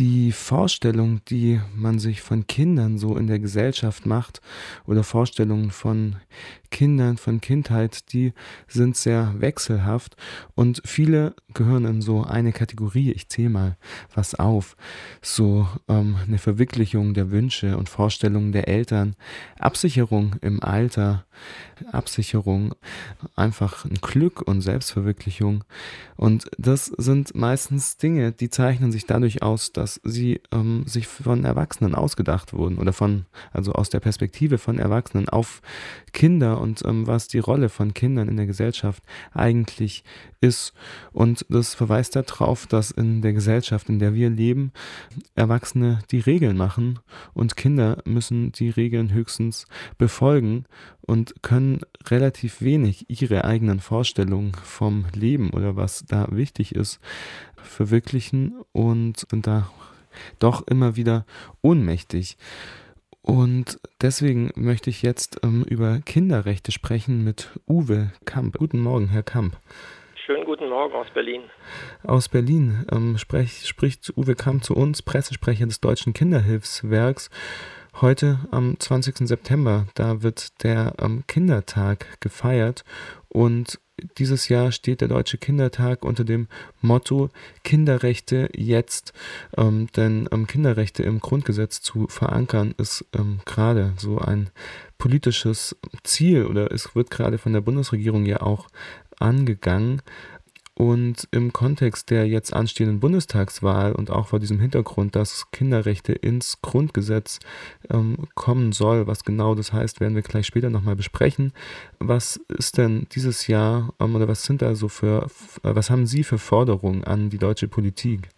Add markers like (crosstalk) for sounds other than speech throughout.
die Vorstellung, die man sich von Kindern so in der Gesellschaft macht oder Vorstellungen von Kindern, von Kindheit, die sind sehr wechselhaft und viele gehören in so eine Kategorie. Ich zähle mal was auf. So ähm, eine Verwirklichung der Wünsche und Vorstellungen der Eltern, Absicherung im Alter, Absicherung, einfach ein Glück und Selbstverwirklichung. Und das sind meistens Dinge, die zeichnen sich dadurch aus, dass sie ähm, sich von Erwachsenen ausgedacht wurden oder von, also aus der Perspektive von Erwachsenen auf Kinder und ähm, was die Rolle von Kindern in der Gesellschaft eigentlich ist. Und das verweist darauf, dass in der Gesellschaft, in der wir leben, Erwachsene die Regeln machen und Kinder müssen die Regeln höchstens befolgen und können relativ wenig ihre eigenen Vorstellungen vom Leben oder was da wichtig ist verwirklichen und sind da doch immer wieder ohnmächtig. Und deswegen möchte ich jetzt ähm, über Kinderrechte sprechen mit Uwe Kamp. Guten Morgen, Herr Kamp. Schönen guten Morgen aus Berlin. Aus Berlin ähm, sprech, spricht Uwe Kamp zu uns, Pressesprecher des Deutschen Kinderhilfswerks. Heute am 20. September, da wird der ähm, Kindertag gefeiert und dieses Jahr steht der Deutsche Kindertag unter dem Motto Kinderrechte jetzt. Ähm, denn ähm, Kinderrechte im Grundgesetz zu verankern ist ähm, gerade so ein politisches Ziel oder es wird gerade von der Bundesregierung ja auch angegangen. Und im Kontext der jetzt anstehenden Bundestagswahl und auch vor diesem Hintergrund, dass Kinderrechte ins Grundgesetz ähm, kommen soll, was genau das heißt, werden wir gleich später nochmal besprechen. Was ist denn dieses Jahr ähm, oder was sind da so für, was haben Sie für Forderungen an die deutsche Politik?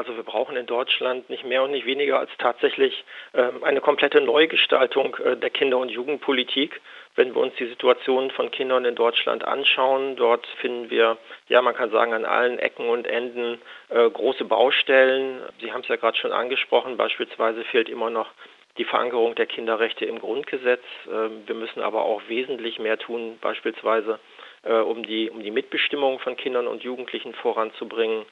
Also wir brauchen in Deutschland nicht mehr und nicht weniger als tatsächlich ähm, eine komplette Neugestaltung äh, der Kinder- und Jugendpolitik. Wenn wir uns die Situation von Kindern in Deutschland anschauen, dort finden wir, ja, man kann sagen, an allen Ecken und Enden äh, große Baustellen. Sie haben es ja gerade schon angesprochen, beispielsweise fehlt immer noch die Verankerung der Kinderrechte im Grundgesetz. Ähm, wir müssen aber auch wesentlich mehr tun, beispielsweise äh, um, die, um die Mitbestimmung von Kindern und Jugendlichen voranzubringen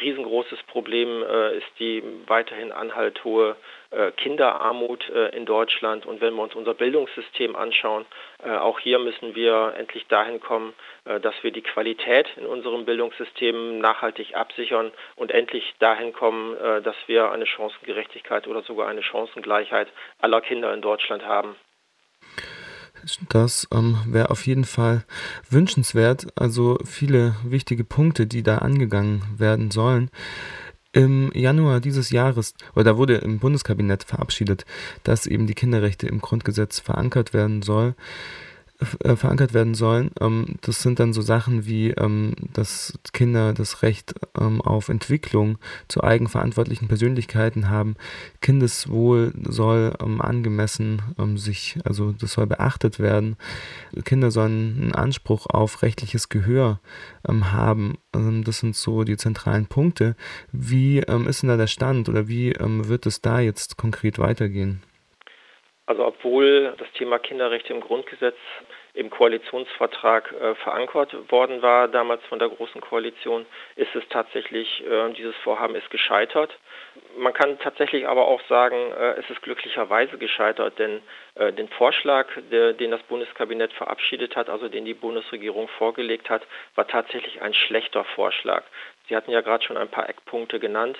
riesengroßes Problem äh, ist die weiterhin anhalt hohe äh, Kinderarmut äh, in Deutschland. Und wenn wir uns unser Bildungssystem anschauen, äh, auch hier müssen wir endlich dahin kommen, äh, dass wir die Qualität in unserem Bildungssystem nachhaltig absichern und endlich dahin kommen, äh, dass wir eine Chancengerechtigkeit oder sogar eine Chancengleichheit aller Kinder in Deutschland haben. Das ähm, wäre auf jeden Fall wünschenswert. Also viele wichtige Punkte, die da angegangen werden sollen. Im Januar dieses Jahres, oder da wurde im Bundeskabinett verabschiedet, dass eben die Kinderrechte im Grundgesetz verankert werden soll verankert werden sollen. Ähm, das sind dann so Sachen wie, ähm, dass Kinder das Recht ähm, auf Entwicklung zu eigenverantwortlichen Persönlichkeiten haben. Kindeswohl soll angemessen sich, also das soll beachtet werden. Kinder sollen einen Anspruch auf rechtliches Gehör haben. das sind so die zentralen Punkte. Wie ist denn da der Stand oder wie wird es da jetzt konkret weitergehen? Also obwohl das Thema Kinderrechte im Grundgesetz im Koalitionsvertrag äh, verankert worden war, damals von der Großen Koalition, ist es tatsächlich, äh, dieses Vorhaben ist gescheitert. Man kann tatsächlich aber auch sagen, äh, es ist glücklicherweise gescheitert, denn äh, den Vorschlag, der, den das Bundeskabinett verabschiedet hat, also den die Bundesregierung vorgelegt hat, war tatsächlich ein schlechter Vorschlag. Sie hatten ja gerade schon ein paar Eckpunkte genannt.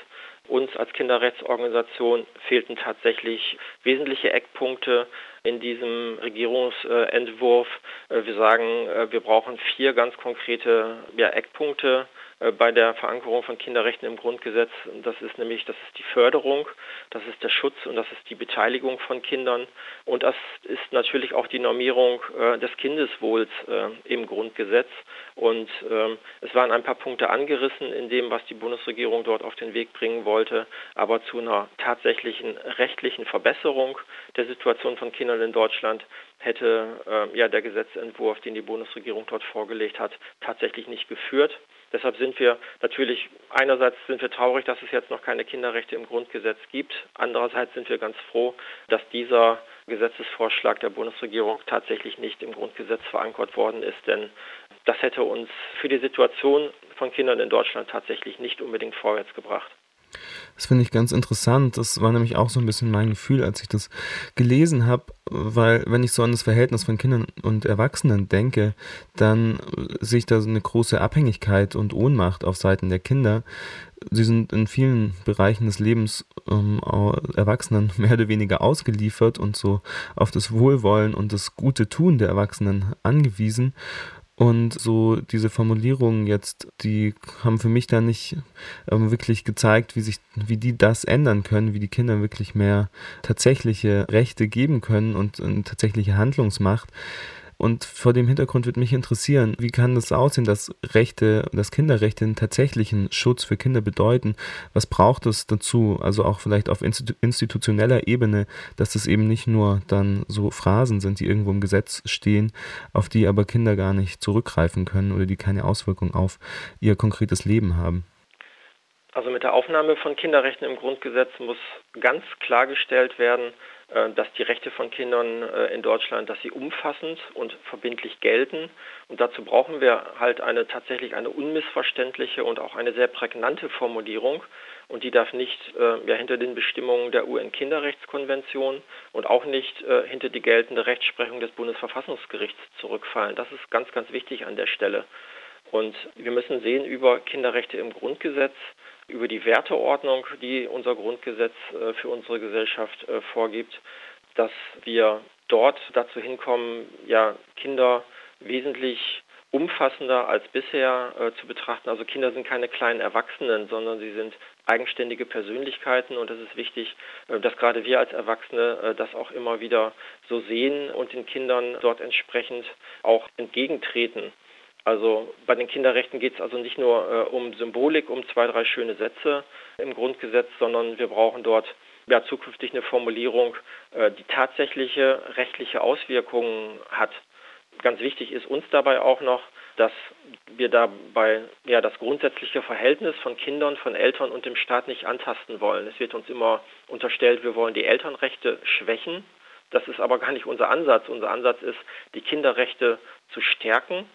Uns als Kinderrechtsorganisation fehlten tatsächlich wesentliche Eckpunkte in diesem Regierungsentwurf. Äh, wir sagen, äh, wir brauchen vier ganz konkrete Eckpunkte bei der Verankerung von Kinderrechten im Grundgesetz. Das ist nämlich, das ist die Förderung, das ist der Schutz und das ist die Beteiligung von Kindern. Und das ist natürlich auch die Normierung äh, des Kindeswohls äh, im Grundgesetz. Und ähm, es waren ein paar Punkte angerissen in dem, was die Bundesregierung dort auf den Weg bringen wollte. Aber zu einer tatsächlichen rechtlichen Verbesserung der Situation von Kindern in Deutschland hätte äh, ja der Gesetzentwurf, den die Bundesregierung dort vorgelegt hat, tatsächlich nicht geführt. Deshalb sind wir natürlich, einerseits sind wir traurig, dass es jetzt noch keine Kinderrechte im Grundgesetz gibt. Andererseits sind wir ganz froh, dass dieser Gesetzesvorschlag der Bundesregierung tatsächlich nicht im Grundgesetz verankert worden ist. Denn das hätte uns für die Situation von Kindern in Deutschland tatsächlich nicht unbedingt vorwärts gebracht. Das finde ich ganz interessant. Das war nämlich auch so ein bisschen mein Gefühl, als ich das gelesen habe, weil wenn ich so an das Verhältnis von Kindern und Erwachsenen denke, dann sehe ich da so eine große Abhängigkeit und Ohnmacht auf Seiten der Kinder. Sie sind in vielen Bereichen des Lebens ähm, Erwachsenen (laughs) mehr oder weniger ausgeliefert und so auf das Wohlwollen und das gute Tun der Erwachsenen angewiesen. Und so diese Formulierungen jetzt, die haben für mich da nicht ähm, wirklich gezeigt, wie sich, wie die das ändern können, wie die Kinder wirklich mehr tatsächliche Rechte geben können und eine tatsächliche Handlungsmacht. Und vor dem Hintergrund würde mich interessieren, wie kann das aussehen, dass Rechte, dass Kinderrechte einen tatsächlichen Schutz für Kinder bedeuten? Was braucht es dazu? Also auch vielleicht auf institutioneller Ebene, dass das eben nicht nur dann so Phrasen sind, die irgendwo im Gesetz stehen, auf die aber Kinder gar nicht zurückgreifen können oder die keine Auswirkung auf ihr konkretes Leben haben. Also mit der Aufnahme von Kinderrechten im Grundgesetz muss ganz klargestellt werden, dass die Rechte von Kindern äh, in Deutschland, dass sie umfassend und verbindlich gelten. Und dazu brauchen wir halt eine tatsächlich eine unmissverständliche und auch eine sehr prägnante Formulierung. Und die darf nicht äh, ja, hinter den Bestimmungen der UN-Kinderrechtskonvention und auch nicht äh, hinter die geltende Rechtsprechung des Bundesverfassungsgerichts zurückfallen. Das ist ganz, ganz wichtig an der Stelle. Und wir müssen sehen über Kinderrechte im Grundgesetz, über die Werteordnung, die unser Grundgesetz äh, für unsere Gesellschaft äh, vorgibt, dass wir dort dazu hinkommen, ja, Kinder wesentlich umfassender als bisher äh, zu betrachten. Also Kinder sind keine kleinen Erwachsenen, sondern sie sind eigenständige Persönlichkeiten und es ist wichtig, äh, dass gerade wir als Erwachsene äh, das auch immer wieder so sehen und den Kindern dort entsprechend auch entgegentreten. Also bei den Kinderrechten geht es also nicht nur äh, um Symbolik, um zwei, drei schöne Sätze im Grundgesetz, sondern wir brauchen dort ja, zukünftig eine Formulierung, äh, die tatsächliche rechtliche Auswirkungen hat. Ganz wichtig ist uns dabei auch noch, dass wir dabei ja, das grundsätzliche Verhältnis von Kindern, von Eltern und dem Staat nicht antasten wollen. Es wird uns immer unterstellt, wir wollen die Elternrechte schwächen. Das ist aber gar nicht unser Ansatz. Unser Ansatz ist, die Kinderrechte zu stärken,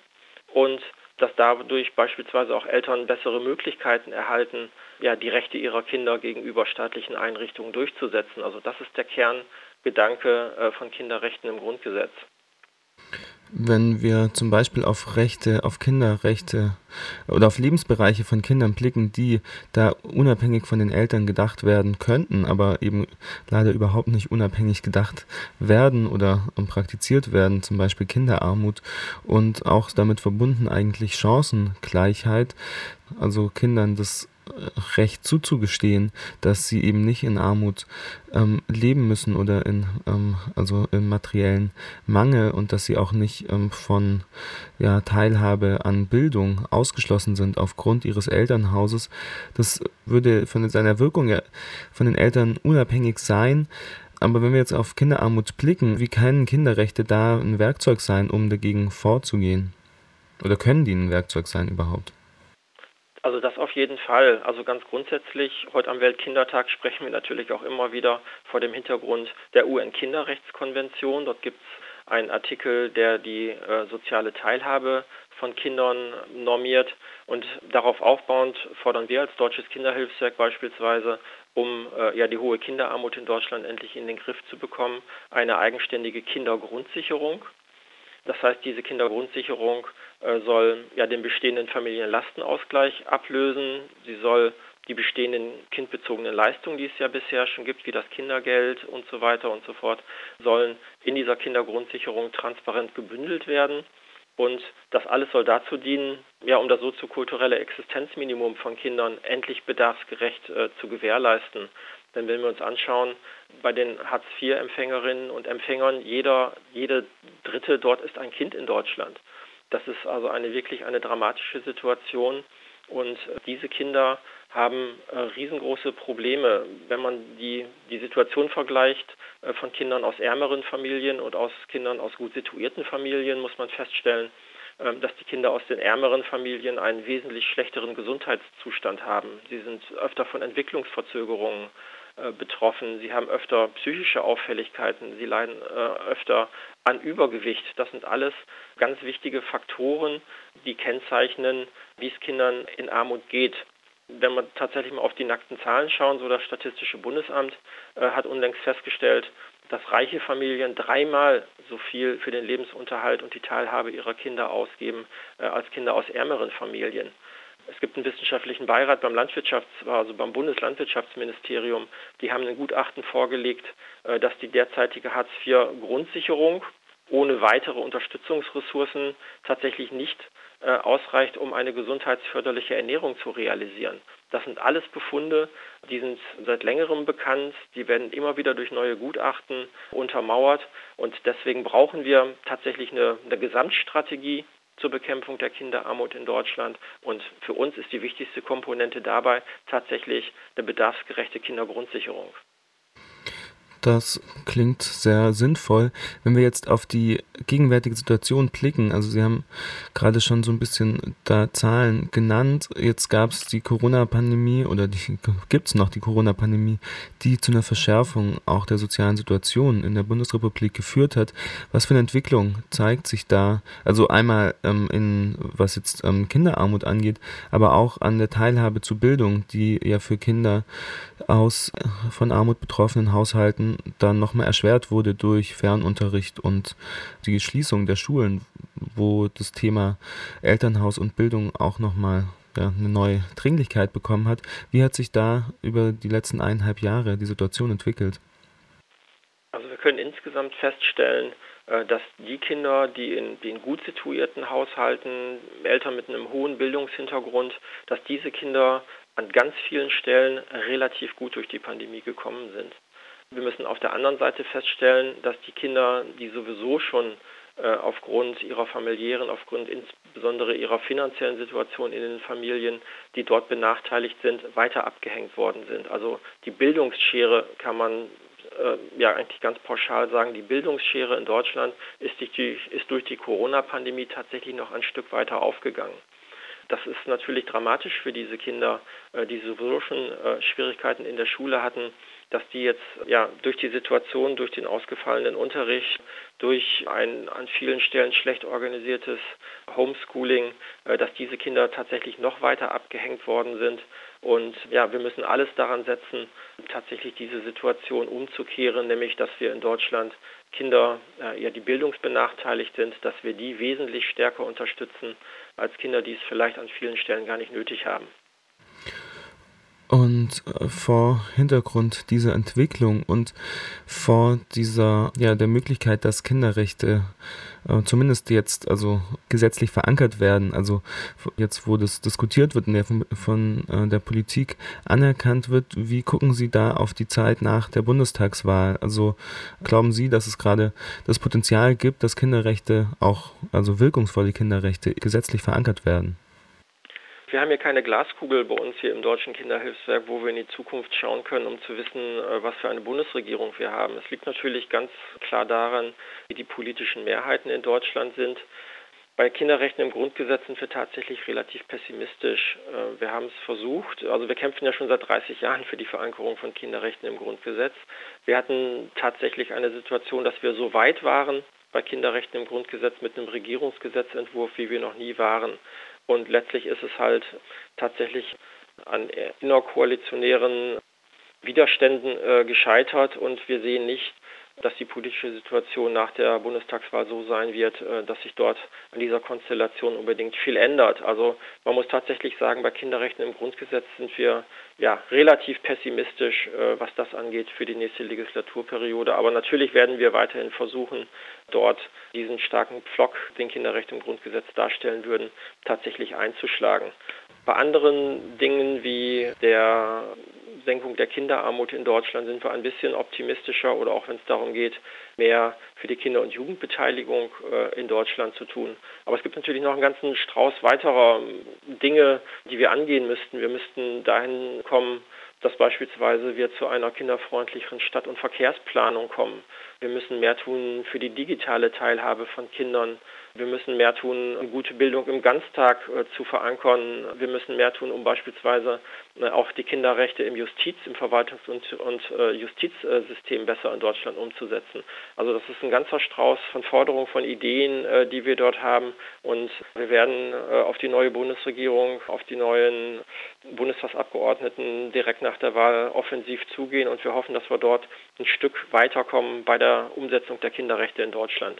und dass dadurch beispielsweise auch Eltern bessere Möglichkeiten erhalten, ja, die Rechte ihrer Kinder gegenüber staatlichen Einrichtungen durchzusetzen. Also das ist der Kerngedanke äh, von Kinderrechten im Grundgesetz. Wenn wir zum Beispiel auf Rechte, auf Kinderrechte oder auf Lebensbereiche von Kindern blicken, die da unabhängig von den Eltern gedacht werden könnten, aber eben leider überhaupt nicht unabhängig gedacht werden oder praktiziert werden, zum Beispiel Kinderarmut und auch damit verbunden eigentlich Chancengleichheit, also Kindern das Recht zuzugestehen, dass sie eben nicht in Armut ähm, leben müssen oder in ähm, also im materiellen Mangel und dass sie auch nicht ähm, von ja, Teilhabe an Bildung ausgeschlossen sind aufgrund ihres Elternhauses. Das würde von seiner Wirkung ja von den Eltern unabhängig sein. Aber wenn wir jetzt auf Kinderarmut blicken, wie können Kinderrechte da ein Werkzeug sein, um dagegen vorzugehen? Oder können die ein Werkzeug sein überhaupt? Also das auf jeden Fall. Also ganz grundsätzlich, heute am Weltkindertag sprechen wir natürlich auch immer wieder vor dem Hintergrund der UN-Kinderrechtskonvention. Dort gibt es einen Artikel, der die äh, soziale Teilhabe von Kindern normiert. Und darauf aufbauend fordern wir als Deutsches Kinderhilfswerk beispielsweise, um äh, ja die hohe Kinderarmut in Deutschland endlich in den Griff zu bekommen, eine eigenständige Kindergrundsicherung. Das heißt, diese Kindergrundsicherung äh, soll ja den bestehenden Familienlastenausgleich ablösen. Sie soll die bestehenden kindbezogenen Leistungen, die es ja bisher schon gibt, wie das Kindergeld und so weiter und so fort, sollen in dieser Kindergrundsicherung transparent gebündelt werden. Und das alles soll dazu dienen, ja, um das soziokulturelle Existenzminimum von Kindern endlich bedarfsgerecht äh, zu gewährleisten. Denn wenn wir uns anschauen, bei den Hartz-IV-Empfängerinnen und Empfängern, jeder, jede Dritte dort ist ein Kind in Deutschland. Das ist also eine wirklich eine dramatische Situation. Und äh, diese Kinder haben äh, riesengroße Probleme. Wenn man die, die Situation vergleicht äh, von Kindern aus ärmeren Familien und aus Kindern aus gut situierten Familien, muss man feststellen, äh, dass die Kinder aus den ärmeren Familien einen wesentlich schlechteren Gesundheitszustand haben. Sie sind öfter von Entwicklungsverzögerungen betroffen. Sie haben öfter psychische Auffälligkeiten. Sie leiden äh, öfter an Übergewicht. Das sind alles ganz wichtige Faktoren, die kennzeichnen, wie es Kindern in Armut geht. Wenn man tatsächlich mal auf die nackten Zahlen schauen, so das Statistische Bundesamt äh, hat unlängst festgestellt, dass reiche Familien dreimal so viel für den Lebensunterhalt und die Teilhabe ihrer Kinder ausgeben äh, als Kinder aus ärmeren Familien. Es gibt einen wissenschaftlichen Beirat beim Landwirtschafts-, also beim Bundeslandwirtschaftsministerium. Die haben ein Gutachten vorgelegt, äh, dass die derzeitige Hartz-IV-Grundsicherung ohne weitere Unterstützungsressourcen tatsächlich nicht äh, ausreicht, um eine gesundheitsförderliche Ernährung zu realisieren. Das sind alles Befunde, die sind seit längerem bekannt, die werden immer wieder durch neue Gutachten untermauert und deswegen brauchen wir tatsächlich eine, eine Gesamtstrategie zur Bekämpfung der Kinderarmut in Deutschland. Und für uns ist die wichtigste Komponente dabei tatsächlich eine bedarfsgerechte Kindergrundsicherung. Das klingt sehr sinnvoll. Wenn wir jetzt auf die gegenwärtige Situation blicken, also Sie haben gerade schon so ein bisschen da Zahlen genannt. Jetzt gab es die Corona-Pandemie oder (laughs) gibt es noch die Corona-Pandemie, die zu einer Verschärfung auch der sozialen Situation in der Bundesrepublik geführt hat. Was für eine Entwicklung zeigt sich da? Also einmal ähm, in was jetzt ähm, Kinderarmut angeht, aber auch an der Teilhabe zu Bildung, die ja für Kinder aus äh, von Armut betroffenen Haushalten dann nochmal erschwert wurde durch Fernunterricht und die Schließung der Schulen, wo das Thema Elternhaus und Bildung auch nochmal ja, eine neue Dringlichkeit bekommen hat. Wie hat sich da über die letzten eineinhalb Jahre die Situation entwickelt? Also wir können insgesamt feststellen, äh, dass die Kinder, die in, die in gut situierten Haushalten, Eltern mit einem hohen Bildungshintergrund, dass diese Kinder an ganz vielen Stellen relativ gut durch die Pandemie gekommen sind. Wir müssen auf der anderen Seite feststellen, dass die Kinder, die sowieso schon äh, aufgrund ihrer familiären, aufgrund insbesondere ihrer finanziellen Situation in den Familien, die dort benachteiligt sind, weiter abgehängt worden sind. Also die Bildungsschere kann man äh, ja eigentlich ganz pauschal sagen, die Bildungsschere in Deutschland ist durch die, ist durch die Corona-Pandemie tatsächlich noch ein Stück weiter aufgegangen. Das ist natürlich dramatisch für diese Kinder, äh, die sowieso schon äh, Schwierigkeiten in der Schule hatten, dass die jetzt ja durch die Situation, durch den ausgefallenen Unterricht, durch ein an vielen Stellen schlecht organisiertes Homeschooling, äh, dass diese Kinder tatsächlich noch weiter abgehängt worden sind. Und ja, wir müssen alles daran setzen, tatsächlich diese Situation umzukehren, nämlich dass wir in Deutschland Kinder, äh, ja, die bildungsbenachteiligt sind, dass wir die wesentlich stärker unterstützen als Kinder, die es vielleicht an vielen Stellen gar nicht nötig haben. Und äh, vor Hintergrund dieser Entwicklung und vor dieser, ja, der Möglichkeit, dass Kinderrechte äh, zumindest jetzt also gesetzlich verankert werden, also jetzt, wo das diskutiert wird und der von, von äh, der Politik anerkannt wird, wie gucken Sie da auf die Zeit nach der Bundestagswahl? Also glauben Sie, dass es gerade das Potenzial gibt, dass Kinderrechte auch, also wirkungsvolle Kinderrechte gesetzlich verankert werden? Wir haben hier keine Glaskugel bei uns hier im Deutschen Kinderhilfswerk, wo wir in die Zukunft schauen können, um zu wissen, äh, was für eine Bundesregierung wir haben. Es liegt natürlich ganz klar daran, wie die politischen Mehrheiten in Deutschland sind. Bei Kinderrechten im Grundgesetz sind wir tatsächlich relativ pessimistisch. Äh, wir haben es versucht, also wir kämpfen ja schon seit 30 Jahren für die Verankerung von Kinderrechten im Grundgesetz. Wir hatten tatsächlich eine Situation, dass wir so weit waren bei Kinderrechten im Grundgesetz mit einem Regierungsgesetzentwurf, wie wir noch nie waren. Und letztlich ist es halt tatsächlich an innerkoalitionären Widerständen äh, gescheitert. Und wir sehen nicht, dass die politische Situation nach der Bundestagswahl so sein wird, äh, dass sich dort an dieser Konstellation unbedingt viel ändert. Also man muss tatsächlich sagen, bei Kinderrechten im Grundgesetz sind wir ja relativ pessimistisch, äh, was das angeht für die nächste Legislaturperiode. Aber natürlich werden wir weiterhin versuchen, dort diesen starken Pflock, den Kinderrechte im Grundgesetz darstellen würden, tatsächlich einzuschlagen. Bei anderen Dingen wie der Senkung der Kinderarmut in Deutschland sind wir ein bisschen optimistischer oder auch wenn es darum geht, mehr für die Kinder- und Jugendbeteiligung äh, in Deutschland zu tun. Aber es gibt natürlich noch einen ganzen Strauß weiterer Dinge, die wir angehen müssten. Wir müssten dahin kommen, dass beispielsweise wir zu einer kinderfreundlicheren Stadt- und Verkehrsplanung kommen. Wir müssen mehr tun für die digitale Teilhabe von Kindern. Wir müssen mehr tun, um gute Bildung im Ganztag äh, zu verankern. Wir müssen mehr tun, um beispielsweise auch die Kinderrechte im Justiz, im Verwaltungs- und, und äh, Justizsystem besser in Deutschland umzusetzen. Also das ist ein ganzer Strauß von Forderungen, von Ideen, äh, die wir dort haben. Und wir werden äh, auf die neue Bundesregierung, auf die neuen Bundestagsabgeordneten direkt nach der Wahl offensiv zugehen. Und wir hoffen, dass wir dort ein Stück weiterkommen bei der Umsetzung der Kinderrechte in Deutschland.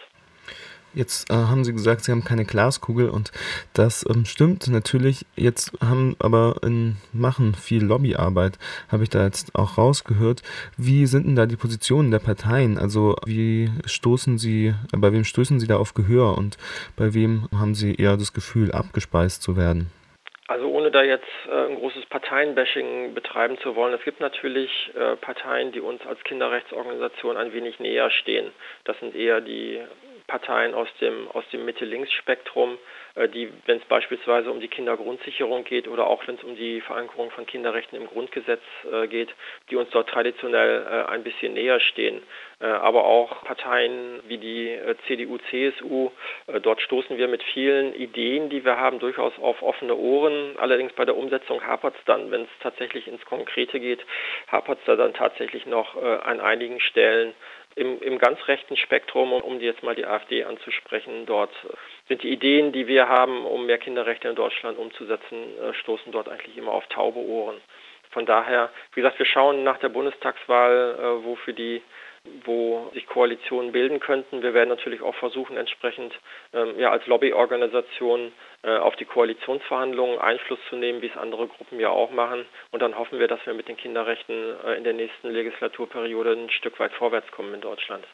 Jetzt äh, haben Sie gesagt, Sie haben keine Glaskugel und das ähm, stimmt natürlich. Jetzt haben aber in Machen viel Lobbyarbeit, habe ich da jetzt auch rausgehört. Wie sind denn da die Positionen der Parteien? Also wie stoßen Sie, bei wem stoßen Sie da auf Gehör und bei wem haben Sie eher das Gefühl, abgespeist zu werden? Also ohne da jetzt äh, ein großes Parteienbashing betreiben zu wollen, es gibt natürlich äh, Parteien, die uns als Kinderrechtsorganisation ein wenig näher stehen. Das sind eher die Parteien aus dem, aus dem Mitte-Links-Spektrum, äh, die, wenn es beispielsweise um die Kindergrundsicherung geht oder auch wenn es um die Verankerung von Kinderrechten im Grundgesetz äh, geht, die uns dort traditionell äh, ein bisschen näher stehen. Aber auch Parteien wie die CDU, CSU, dort stoßen wir mit vielen Ideen, die wir haben, durchaus auf offene Ohren. Allerdings bei der Umsetzung hapert es dann, wenn es tatsächlich ins Konkrete geht, hapert es da dann tatsächlich noch an einigen Stellen im, im ganz rechten Spektrum, um jetzt mal die AfD anzusprechen, dort sind die Ideen, die wir haben, um mehr Kinderrechte in Deutschland umzusetzen, äh, stoßen dort eigentlich immer auf taube Ohren. Von daher, wie gesagt, wir schauen nach der Bundestagswahl, äh, wo für die wo sich Koalitionen bilden könnten. Wir werden natürlich auch versuchen, entsprechend ähm, ja, als Lobbyorganisation äh, auf die Koalitionsverhandlungen Einfluss zu nehmen, wie es andere Gruppen ja auch machen. Und dann hoffen wir, dass wir mit den Kinderrechten äh, in der nächsten Legislaturperiode ein Stück weit vorwärts kommen in Deutschland.